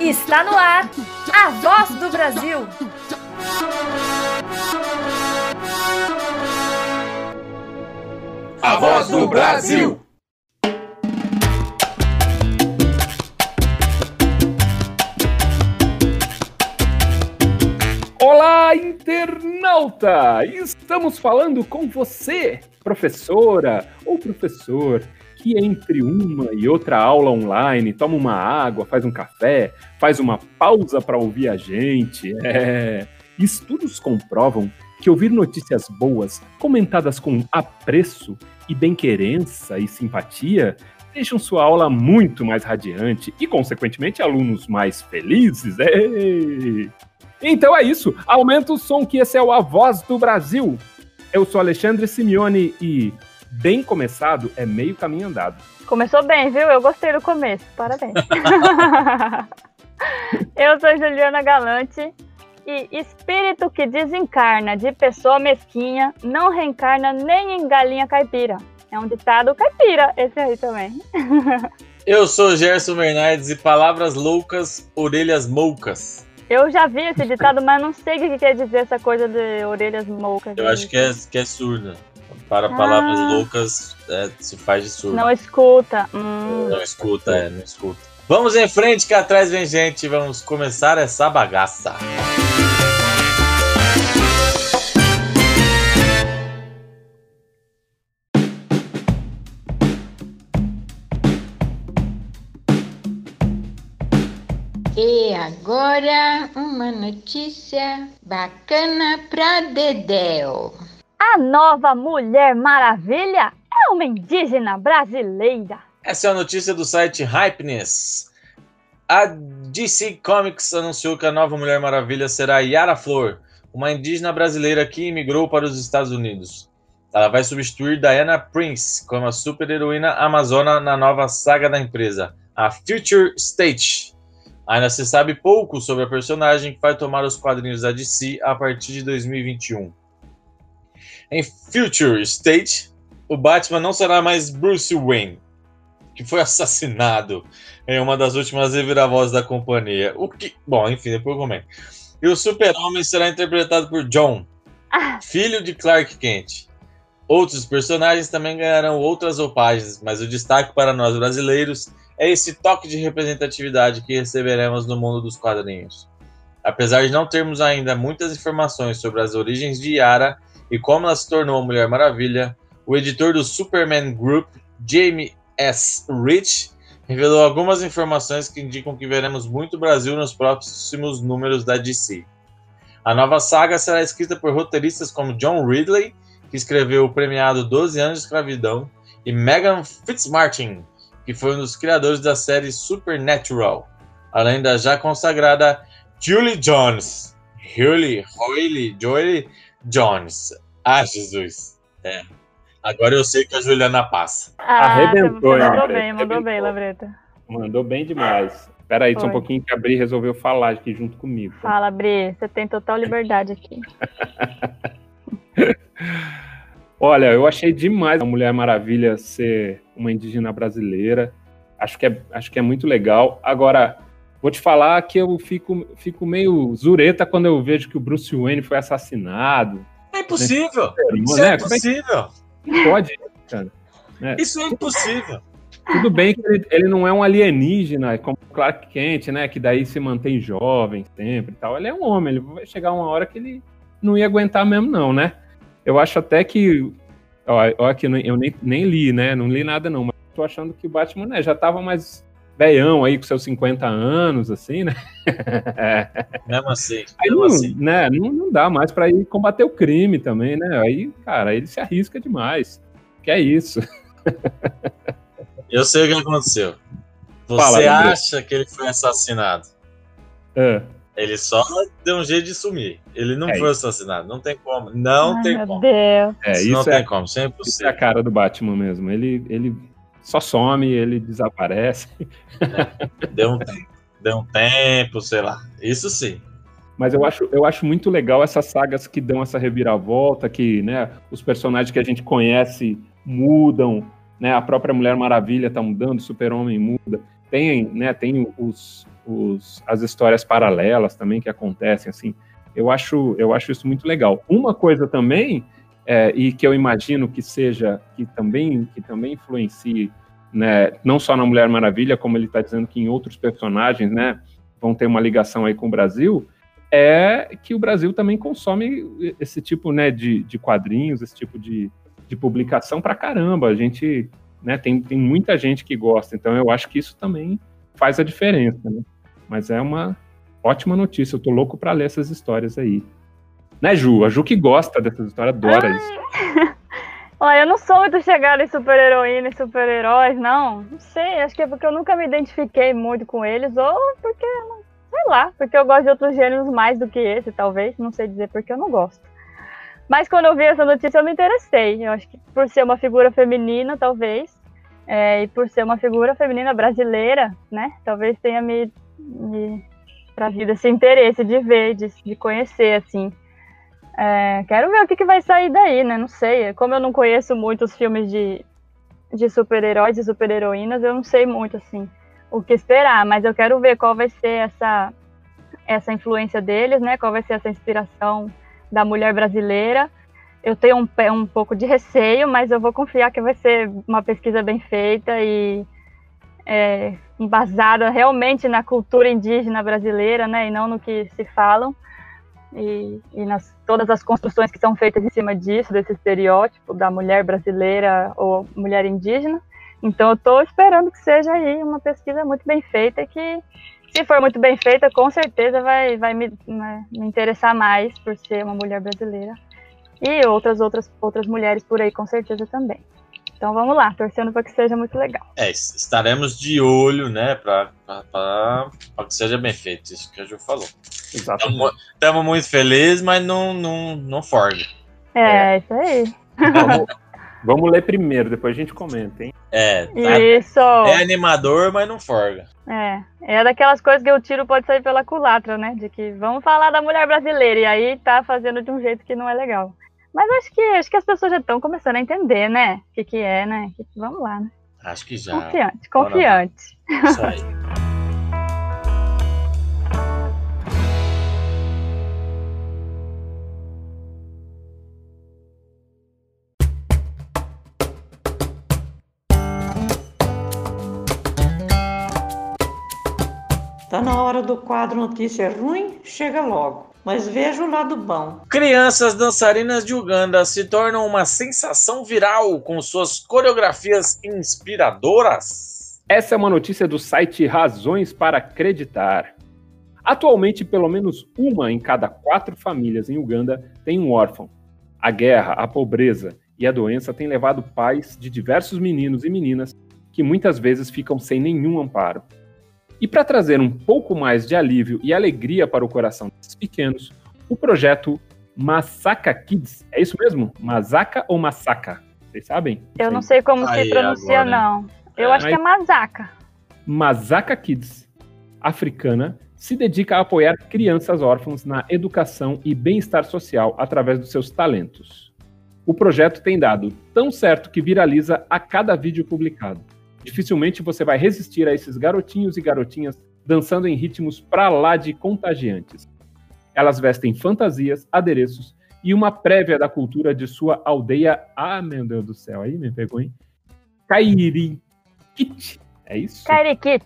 Está no ar a voz do Brasil. A voz do Brasil. Olá, internauta! Estamos falando com você, professora ou professor, que entre uma e outra aula online toma uma água, faz um café, faz uma pausa para ouvir a gente. É. Estudos comprovam que ouvir notícias boas, comentadas com apreço e bem-querença e simpatia, deixam sua aula muito mais radiante e, consequentemente, alunos mais felizes. Então é isso. Aumenta o som que esse é o A Voz do Brasil. Eu sou Alexandre Simeone e bem começado é meio caminho andado. Começou bem, viu? Eu gostei do começo. Parabéns. Eu sou Juliana Galante e espírito que desencarna de pessoa mesquinha não reencarna nem em galinha caipira. É um ditado caipira, esse aí também. Eu sou Gerson Bernardes e palavras loucas, orelhas moucas. Eu já vi esse ditado, mas não sei o que quer dizer essa coisa de orelhas moucas. Eu acho que é, que é surda. Para ah. palavras loucas, é, se faz de surdo. Não escuta. Hum. Não escuta, é, não escuta. Vamos em frente, que atrás vem gente. Vamos começar essa bagaça. E agora uma notícia bacana pra Dedéu. A nova Mulher Maravilha é uma indígena brasileira. Essa é a notícia do site Hypeness. A DC Comics anunciou que a nova Mulher Maravilha será Yara Flor, uma indígena brasileira que imigrou para os Estados Unidos. Ela vai substituir Diana Prince como a super-heroína amazona na nova saga da empresa, a Future State. Ainda se sabe pouco sobre a personagem que vai tomar os quadrinhos da DC a partir de 2021. Em Future State, o Batman não será mais Bruce Wayne, que foi assassinado em uma das últimas reviravoltas da companhia. O que. Bom, enfim, depois eu comento. E o Super-Homem será interpretado por John, ah. filho de Clark Kent. Outros personagens também ganharão outras roupagens, mas o destaque para nós brasileiros é esse toque de representatividade que receberemos no mundo dos quadrinhos. Apesar de não termos ainda muitas informações sobre as origens de Yara e como ela se tornou a Mulher Maravilha, o editor do Superman Group, Jamie S. Rich, revelou algumas informações que indicam que veremos muito Brasil nos próximos números da DC. A nova saga será escrita por roteiristas como John Ridley, que escreveu o premiado 12 anos de escravidão, e Megan Fitzmartin, que foi um dos criadores da série Supernatural, além da já consagrada Julie Jones. Julie, Hoyle, Jolie Jones. Ah, Jesus. É. Agora eu sei que a Juliana passa. Ah, Arrebentou, hein? Mandou bem, mandou bem, Labreta. Mandou bem demais. Espera aí, só um pouquinho que a Bri resolveu falar aqui junto comigo. Fala, Bri. Você tem total liberdade aqui. Olha, eu achei demais a Mulher Maravilha ser uma indígena brasileira. Acho que é, acho que é muito legal. Agora, vou te falar que eu fico, fico meio zureta quando eu vejo que o Bruce Wayne foi assassinado. É impossível! Né? Isso é, é impossível! É pode, cara. É. Isso é impossível! Tudo bem que ele, ele, não é um alienígena, como Clark Kent, né? Que daí se mantém jovem sempre e tal. Ele é um homem, ele vai chegar uma hora que ele não ia aguentar mesmo, não, né? Eu acho até que. Ó, ó aqui, eu nem, nem li, né? Não li nada, não. Mas tô achando que o Batman né, já tava mais veião aí com seus 50 anos, assim, né? Mesmo assim. Aí mesmo não, assim. Né, não, não dá mais para ir combater o crime também, né? Aí, cara, ele se arrisca demais. Que é isso. Eu sei o que aconteceu. Você Fala, acha que ele foi assassinado? É. Ele só deu um jeito de sumir. Ele não é foi isso. assassinado. Não tem como. Não Ai, tem meu como. Deus. É, isso, isso não é, tem como. Isso é impossível. Isso é a cara do Batman mesmo. Ele, ele só some, ele desaparece. Deu um tempo. Deu um tempo, sei lá. Isso sim. Mas eu acho, eu acho muito legal essas sagas que dão essa reviravolta, que né, os personagens que a gente conhece mudam, né? A própria Mulher Maravilha está mudando, o Super-Homem muda. Tem, né, tem os, os, as histórias paralelas também que acontecem, assim. Eu acho, eu acho isso muito legal. Uma coisa também, é, e que eu imagino que seja, que também, que também influencie, né, não só na Mulher Maravilha, como ele está dizendo que em outros personagens, né, vão ter uma ligação aí com o Brasil, é que o Brasil também consome esse tipo né, de, de quadrinhos, esse tipo de, de publicação para caramba. A gente né, tem, tem muita gente que gosta, então eu acho que isso também faz a diferença. Né? Mas é uma ótima notícia, eu tô louco para ler essas histórias aí. Né, Ju? A Ju que gosta dessas histórias, adora isso. Olha, eu não sou muito chegada em super-heroína e super-heróis, não. Não sei, acho que é porque eu nunca me identifiquei muito com eles, ou porque Sei lá, porque eu gosto de outros gêneros mais do que esse, talvez. Não sei dizer porque eu não gosto. Mas quando eu vi essa notícia, eu me interessei. Eu acho que por ser uma figura feminina, talvez, é, e por ser uma figura feminina brasileira, né? Talvez tenha me, me trazido esse interesse de ver, de, de conhecer, assim. É, quero ver o que, que vai sair daí, né? Não sei. Como eu não conheço muito os filmes de, de super-heróis e super-heroínas, eu não sei muito, assim o que esperar, mas eu quero ver qual vai ser essa, essa influência deles, né? Qual vai ser essa inspiração da mulher brasileira. Eu tenho um, um pouco de receio, mas eu vou confiar que vai ser uma pesquisa bem feita e é, embasada realmente na cultura indígena brasileira, né? E não no que se falam. E, e nas todas as construções que são feitas em cima disso, desse estereótipo da mulher brasileira ou mulher indígena. Então eu estou esperando que seja aí uma pesquisa muito bem feita que, se for muito bem feita, com certeza vai, vai me, né, me interessar mais por ser uma mulher brasileira. E outras, outras, outras mulheres por aí, com certeza também. Então vamos lá, torcendo para que seja muito legal. É, estaremos de olho, né, para que seja bem feito, isso que a Ju falou. Estamos muito felizes, mas não, não, não forga. É, é, isso aí. Vamos, vamos ler primeiro, depois a gente comenta, hein? É, tá, Isso. é animador, mas não forga. É, é daquelas coisas que o tiro pode sair pela culatra, né? De que vamos falar da mulher brasileira e aí tá fazendo de um jeito que não é legal. Mas acho que acho que as pessoas já estão começando a entender, né? O que, que é, né? Vamos lá, né? Acho que já. Confiante, confiante. Isso aí. Tá na hora do quadro Notícia Ruim? Chega logo. Mas veja o lado bom. Crianças dançarinas de Uganda se tornam uma sensação viral com suas coreografias inspiradoras. Essa é uma notícia do site Razões para Acreditar. Atualmente, pelo menos uma em cada quatro famílias em Uganda tem um órfão. A guerra, a pobreza e a doença têm levado pais de diversos meninos e meninas que muitas vezes ficam sem nenhum amparo. E para trazer um pouco mais de alívio e alegria para o coração desses pequenos, o projeto Masaka Kids, é isso mesmo? Masaka ou Masaka? Vocês sabem? Eu não sei como Aí, se pronuncia, agora. não. Eu é, acho que é Masaka. Masaka Kids, africana, se dedica a apoiar crianças órfãs na educação e bem-estar social através dos seus talentos. O projeto tem dado tão certo que viraliza a cada vídeo publicado dificilmente você vai resistir a esses garotinhos e garotinhas dançando em ritmos pra lá de contagiantes. Elas vestem fantasias, adereços e uma prévia da cultura de sua aldeia. Ah, meu Deus do céu, aí me pegou, hein? Kairikit, é isso? Kairikit.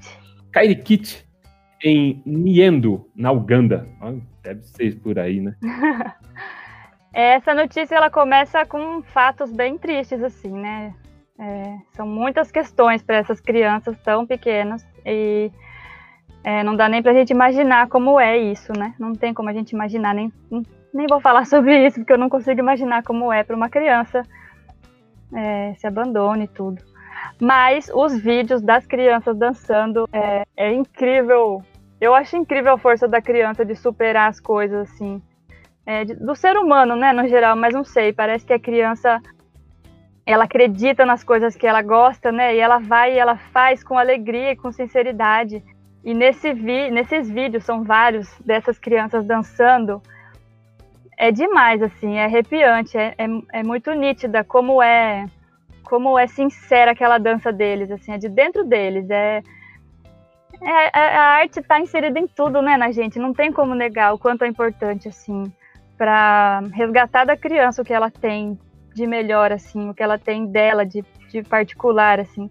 Kairikit, em Niendo, na Uganda. Deve ser por aí, né? Essa notícia ela começa com fatos bem tristes, assim, né? É, são muitas questões para essas crianças tão pequenas e é, não dá nem para a gente imaginar como é isso, né? Não tem como a gente imaginar, nem, nem vou falar sobre isso, porque eu não consigo imaginar como é para uma criança é, se abandone e tudo. Mas os vídeos das crianças dançando é, é incrível. Eu acho incrível a força da criança de superar as coisas assim. É, do ser humano, né, no geral, mas não sei, parece que a criança ela acredita nas coisas que ela gosta, né? E ela vai e ela faz com alegria e com sinceridade. E nesse vi nesses vídeos, são vários dessas crianças dançando. É demais, assim, é arrepiante, é, é, é muito nítida como é como é sincera aquela dança deles, assim, é de dentro deles, é, é, é a arte está inserida em tudo, né, na gente, não tem como negar o quanto é importante, assim, para resgatar da criança o que ela tem de melhor, assim, o que ela tem dela de, de particular, assim.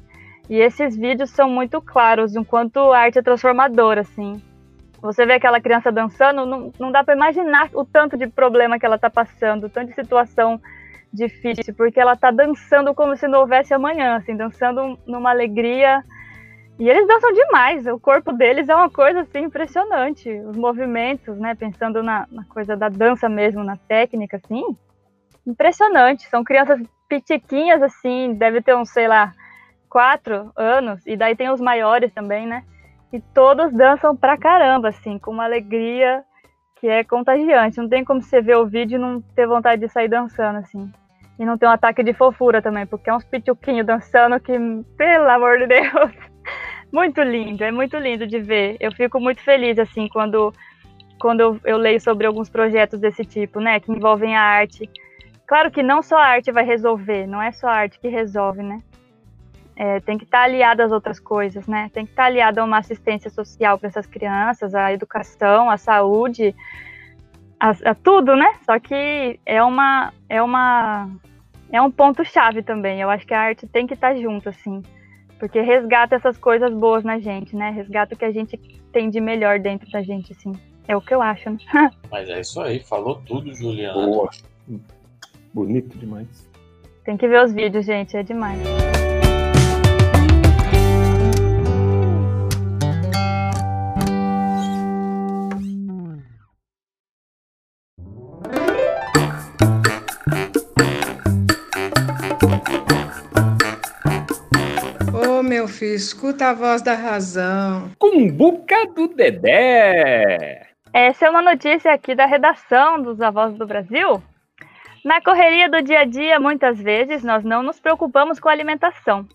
E esses vídeos são muito claros o quanto a arte é transformadora, assim. Você vê aquela criança dançando, não, não dá para imaginar o tanto de problema que ela está passando, o tanto de situação difícil, porque ela está dançando como se não houvesse amanhã, assim, dançando numa alegria. E eles dançam demais, o corpo deles é uma coisa assim impressionante, os movimentos, né, pensando na, na coisa da dança mesmo, na técnica, assim, impressionante. São crianças pitiquinhas, assim, deve ter uns, sei lá, quatro anos, e daí tem os maiores também, né? E todos dançam pra caramba, assim, com uma alegria que é contagiante. Não tem como você ver o vídeo e não ter vontade de sair dançando, assim. E não ter um ataque de fofura também, porque é uns pituquinhos dançando que, pelo amor de Deus, muito lindo, é muito lindo de ver. Eu fico muito feliz, assim, quando, quando eu, eu leio sobre alguns projetos desse tipo, né, que envolvem a arte. Claro que não só a arte vai resolver, não é só a arte que resolve, né? É, tem que estar tá aliada às outras coisas, né? Tem que estar tá aliada a uma assistência social para essas crianças, a educação, a saúde, a, a, tudo, né? Só que é uma é uma é um ponto chave também. Eu acho que a arte tem que estar tá junto, assim, porque resgata essas coisas boas na gente, né? Resgata o que a gente tem de melhor dentro da gente, assim. É o que eu acho. Né? Mas é isso aí, falou tudo, Juliana. Boa. Bonito demais. Tem que ver os vídeos, gente, é demais. meu filho, escuta a voz da razão. Cumbuca do Dedé. Essa é uma notícia aqui da redação dos Avós do Brasil. Na correria do dia a dia, muitas vezes nós não nos preocupamos com a alimentação.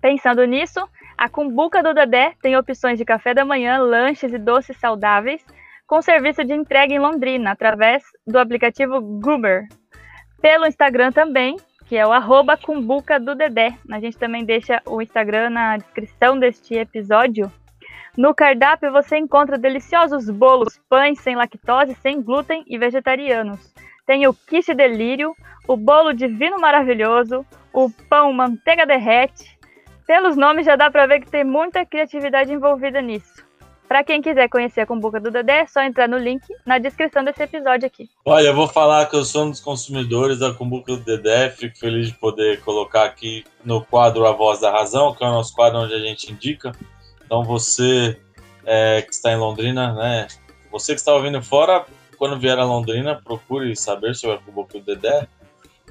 Pensando nisso, a Cumbuca do Dedé tem opções de café da manhã, lanches e doces saudáveis, com serviço de entrega em Londrina, através do aplicativo Goober. Pelo Instagram também, que é o arroba cumbuca do Dedé. A gente também deixa o Instagram na descrição deste episódio. No cardápio você encontra deliciosos bolos, pães sem lactose, sem glúten e vegetarianos. Tem o quiche delírio, o bolo divino maravilhoso, o pão manteiga derrete. Pelos nomes já dá para ver que tem muita criatividade envolvida nisso. Para quem quiser conhecer a Cumbuca do Dedé, é só entrar no link na descrição desse episódio aqui. Olha, eu vou falar que eu sou um dos consumidores da Cumbuca do Dedé, fico feliz de poder colocar aqui no quadro A Voz da Razão, que é o nosso quadro onde a gente indica. Então você é, que está em Londrina, né? Você que está ouvindo fora, quando vier a Londrina, procure saber sobre a Cumbuca do Dedé.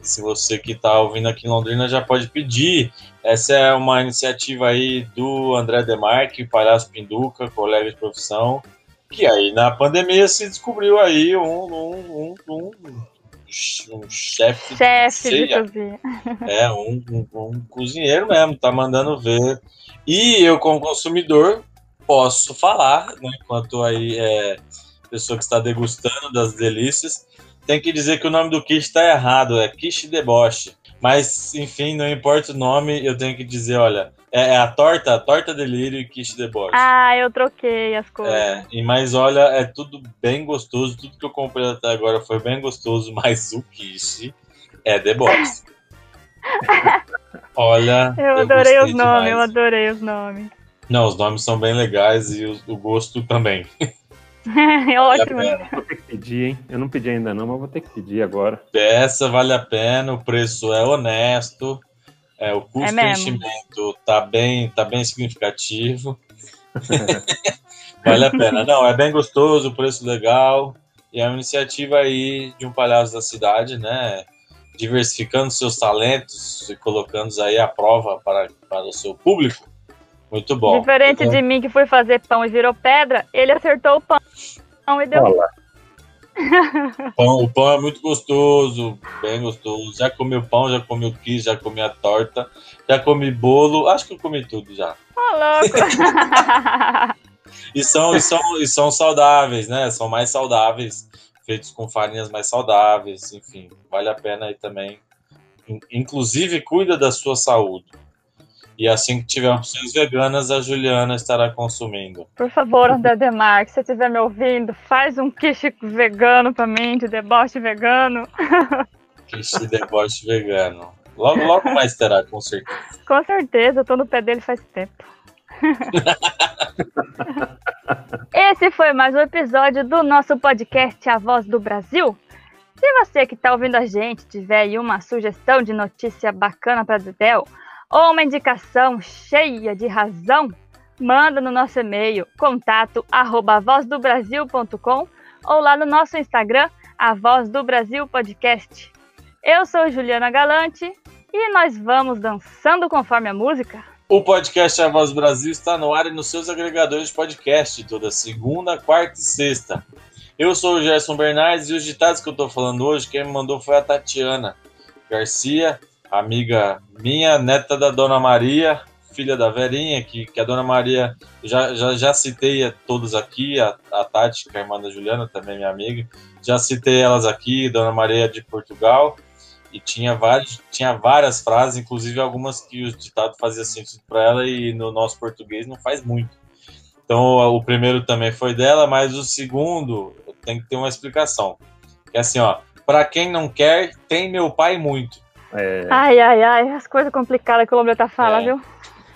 Se você que está ouvindo aqui em Londrina já pode pedir. Essa é uma iniciativa aí do André Demarque, Palhaço Pinduca, colega de profissão, que aí na pandemia se descobriu aí um, um, um, um, um chefe chef de, de cozinha. É, um, um, um cozinheiro mesmo, tá mandando ver. E eu, como consumidor, posso falar, né, enquanto aí é pessoa que está degustando das delícias, tem que dizer que o nome do kit está errado, é quiche deboche. Mas, enfim, não importa o nome, eu tenho que dizer, olha, é, é a torta, a torta delírio e quiche deboche. Ah, eu troquei as coisas. É, e, mas olha, é tudo bem gostoso, tudo que eu comprei até agora foi bem gostoso, mas o quiche é deboche. olha. Eu, eu adorei os nomes, eu adorei os nomes. Não, os nomes são bem legais e o, o gosto também. é ótimo. Vale vou ter que pedir, hein? Eu não pedi ainda não, mas vou ter que pedir agora. Peça, vale a pena, o preço é honesto, é, o custo é enchimento tá bem, tá bem significativo. vale a pena. Não, é bem gostoso, o preço legal. E é uma iniciativa aí de um palhaço da cidade, né? Diversificando seus talentos e colocando aí à prova para, para o seu público. Muito bom. Diferente de mim que fui fazer pão e virou pedra, ele acertou o pão e deu. Pão, o pão é muito gostoso, bem gostoso. Já comi o pão, já comi o queijo, já comi a torta, já comi bolo. Acho que eu comi tudo já. Ô, louco! e, são, e, são, e são saudáveis, né? São mais saudáveis, feitos com farinhas mais saudáveis. Enfim, vale a pena aí também in- inclusive cuida da sua saúde. E assim que tiver opções veganas, a Juliana estará consumindo. Por favor, André Demar, se você estiver me ouvindo, faz um quiche vegano pra mim, de deboche vegano. Quiche deboche vegano. Logo, logo mais terá, com certeza. Com certeza, eu tô no pé dele faz tempo. Esse foi mais um episódio do nosso podcast A Voz do Brasil. Se você que está ouvindo a gente tiver aí uma sugestão de notícia bacana para Dedel ou uma indicação cheia de razão, manda no nosso e-mail contato arroba ou lá no nosso Instagram, A Voz do Brasil Podcast. Eu sou Juliana Galante e nós vamos dançando conforme a música. O podcast A Voz do Brasil está no ar e nos seus agregadores de podcast, toda segunda, quarta e sexta. Eu sou o Gerson Bernardes e os ditados que eu tô falando hoje, quem me mandou foi a Tatiana Garcia, amiga minha, neta da Dona Maria, filha da Verinha, que, que a Dona Maria, já, já, já citei a todos aqui, a, a Tati, que é a irmã da Juliana, também minha amiga, já citei elas aqui, Dona Maria de Portugal, e tinha, vários, tinha várias frases, inclusive algumas que o ditado fazia sentido para ela e no nosso português não faz muito. Então o primeiro também foi dela, mas o segundo tem que ter uma explicação. Que é assim, ó, para quem não quer, tem meu pai muito. É, Ai, ai, ai, as coisas complicadas que o Lombre tá falando, É. viu?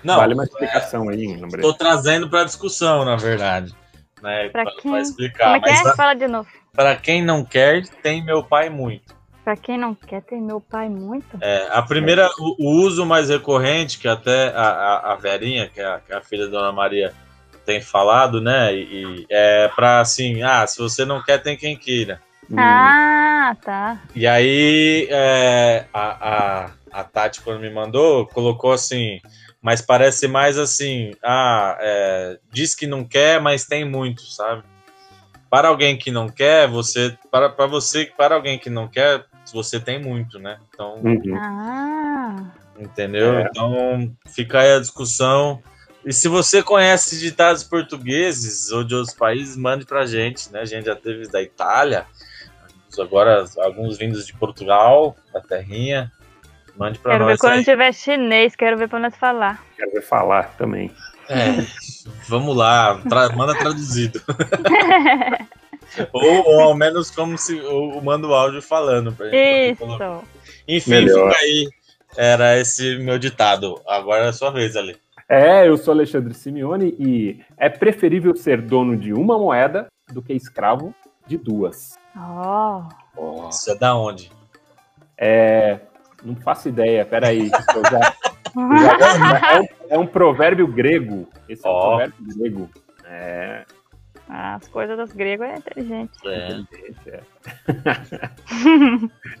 Não, vale uma explicação aí, lembrei. tô trazendo para discussão, na verdade, né, Pra pra, quem? pra explicar. Como é que é? Fala de novo. para quem não quer, tem meu pai muito. Pra quem não quer ter meu pai muito. É, a primeira, o, o uso mais recorrente, que até a, a, a Verinha, que é a, que é a filha da Dona Maria, tem falado, né? E, e é pra assim, ah, se você não quer, tem quem queira. Ah, tá. E aí é, a, a, a Tati, quando me mandou, colocou assim, mas parece mais assim, ah, é, diz que não quer, mas tem muito, sabe? Para alguém que não quer, você. Para, para você, para alguém que não quer, você tem muito, né? Então. uhum. Ah. Entendeu? É. Então fica aí a discussão. E se você conhece ditados portugueses ou de outros países, mande pra gente, né? A gente já teve da Itália, agora alguns vindos de Portugal, da terrinha. Mande pra Quero ver nós quando aí. tiver chinês, quero ver pra nós falar. Quero ver falar também. É, vamos lá, tra- manda traduzido. ou, ou ao menos como se ou manda o áudio falando pra gente. Isso. Enfim, Melhor. fica aí. Era esse meu ditado. Agora é a sua vez, Ali. É, eu sou Alexandre Simeone e é preferível ser dono de uma moeda do que escravo de duas. Ó. Oh. Isso é da onde? É, não faço ideia, peraí. eu já- eu já- é, um, é um provérbio grego. Esse é um provérbio grego. É, As coisas dos gregos é inteligente. É. inteligente, é.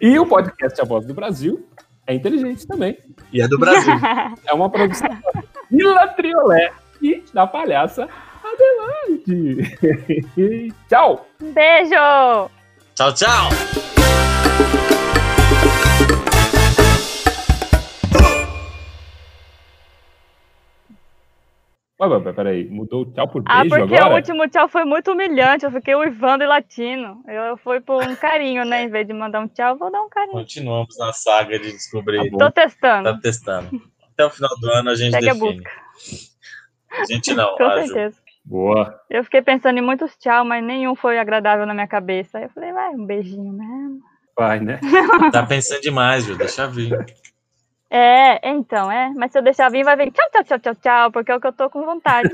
e o podcast A Voz do Brasil é inteligente também. E é do Brasil. É uma produção da Vila Triolé e da palhaça Adelaide. Tchau! Beijo! tchau, tchau! Ué, peraí, mudou o tchau por Ah, beijo porque agora? o último tchau foi muito humilhante. Eu fiquei uivando e latino. Eu fui por um carinho, né? Em vez de mandar um tchau, vou dar um carinho. Continuamos na saga de descobrir. Tá. Tô testando. Tá testando. Até o final do ano a gente Segue a define. busca. A gente não, Com a Ju. certeza. Boa. Eu fiquei pensando em muitos tchau, mas nenhum foi agradável na minha cabeça. Aí eu falei, vai, um beijinho mesmo. Vai, né? Tá pensando demais, Ju. Deixa vir. É, então, é. Mas se eu deixar vir, vai vir tchau, tchau, tchau, tchau, tchau, porque é o que eu tô com vontade.